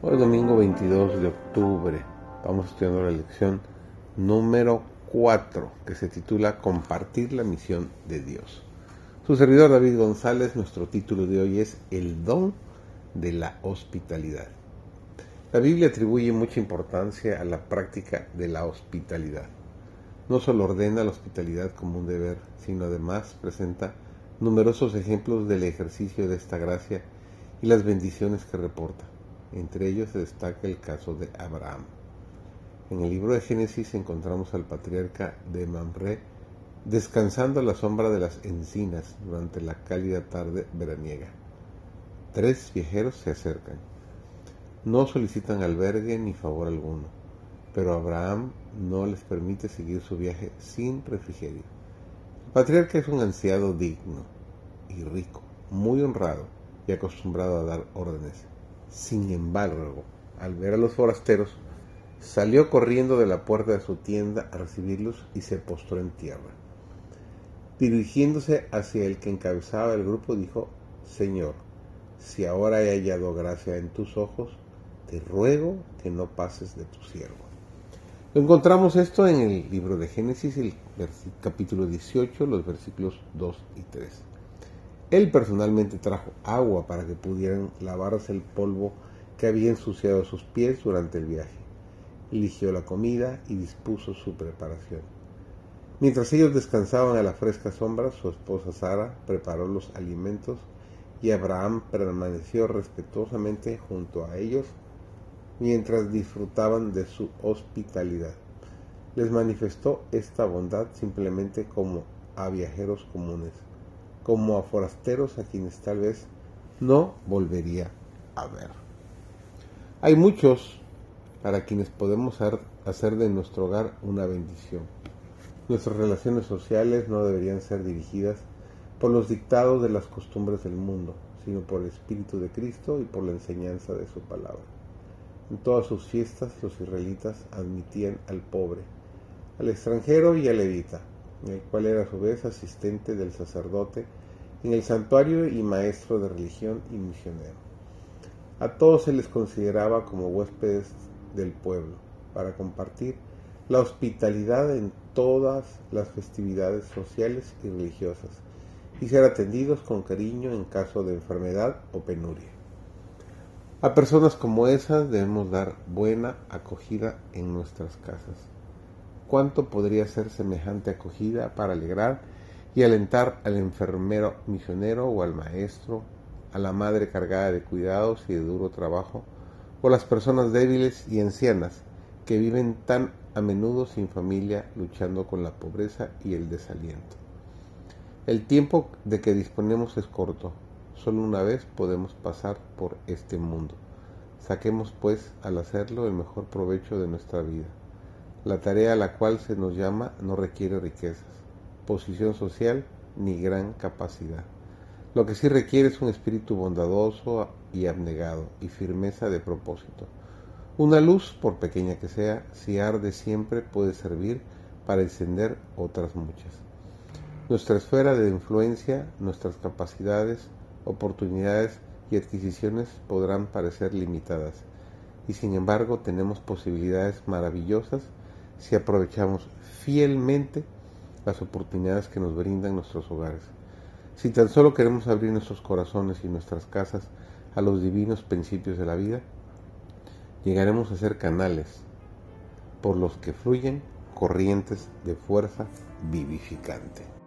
Hoy domingo 22 de octubre vamos estudiando la lección número 4 que se titula Compartir la misión de Dios. Su servidor David González, nuestro título de hoy es El don de la hospitalidad. La Biblia atribuye mucha importancia a la práctica de la hospitalidad. No solo ordena la hospitalidad como un deber, sino además presenta numerosos ejemplos del ejercicio de esta gracia y las bendiciones que reporta. Entre ellos se destaca el caso de Abraham. En el libro de Génesis encontramos al patriarca de Mamre descansando a la sombra de las encinas durante la cálida tarde veraniega. Tres viajeros se acercan. No solicitan albergue ni favor alguno, pero Abraham no les permite seguir su viaje sin refrigerio. El patriarca es un anciano digno y rico, muy honrado y acostumbrado a dar órdenes. Sin embargo, al ver a los forasteros, salió corriendo de la puerta de su tienda a recibirlos y se postró en tierra. Dirigiéndose hacia el que encabezaba el grupo, dijo, Señor, si ahora he hallado gracia en tus ojos, te ruego que no pases de tu siervo. Encontramos esto en el libro de Génesis, el capítulo 18, los versículos 2 y 3. Él personalmente trajo agua para que pudieran lavarse el polvo que había ensuciado sus pies durante el viaje. Eligió la comida y dispuso su preparación. Mientras ellos descansaban a la fresca sombra, su esposa Sara preparó los alimentos y Abraham permaneció respetuosamente junto a ellos mientras disfrutaban de su hospitalidad. Les manifestó esta bondad simplemente como a viajeros comunes como a forasteros a quienes tal vez no volvería a ver. Hay muchos para quienes podemos hacer de nuestro hogar una bendición. Nuestras relaciones sociales no deberían ser dirigidas por los dictados de las costumbres del mundo, sino por el Espíritu de Cristo y por la enseñanza de su palabra. En todas sus fiestas los israelitas admitían al pobre, al extranjero y al levita, el cual era a su vez asistente del sacerdote en el santuario y maestro de religión y misionero. A todos se les consideraba como huéspedes del pueblo para compartir la hospitalidad en todas las festividades sociales y religiosas y ser atendidos con cariño en caso de enfermedad o penuria. A personas como esas debemos dar buena acogida en nuestras casas. ¿Cuánto podría ser semejante acogida para alegrar y alentar al enfermero misionero o al maestro, a la madre cargada de cuidados y de duro trabajo, o las personas débiles y ancianas que viven tan a menudo sin familia luchando con la pobreza y el desaliento. El tiempo de que disponemos es corto, solo una vez podemos pasar por este mundo. Saquemos pues al hacerlo el mejor provecho de nuestra vida. La tarea a la cual se nos llama no requiere riquezas, posición social ni gran capacidad. Lo que sí requiere es un espíritu bondadoso y abnegado y firmeza de propósito. Una luz, por pequeña que sea, si arde siempre puede servir para encender otras muchas. Nuestra esfera de influencia, nuestras capacidades, oportunidades y adquisiciones podrán parecer limitadas, y sin embargo tenemos posibilidades maravillosas si aprovechamos fielmente las oportunidades que nos brindan nuestros hogares. Si tan solo queremos abrir nuestros corazones y nuestras casas a los divinos principios de la vida, llegaremos a ser canales por los que fluyen corrientes de fuerza vivificante.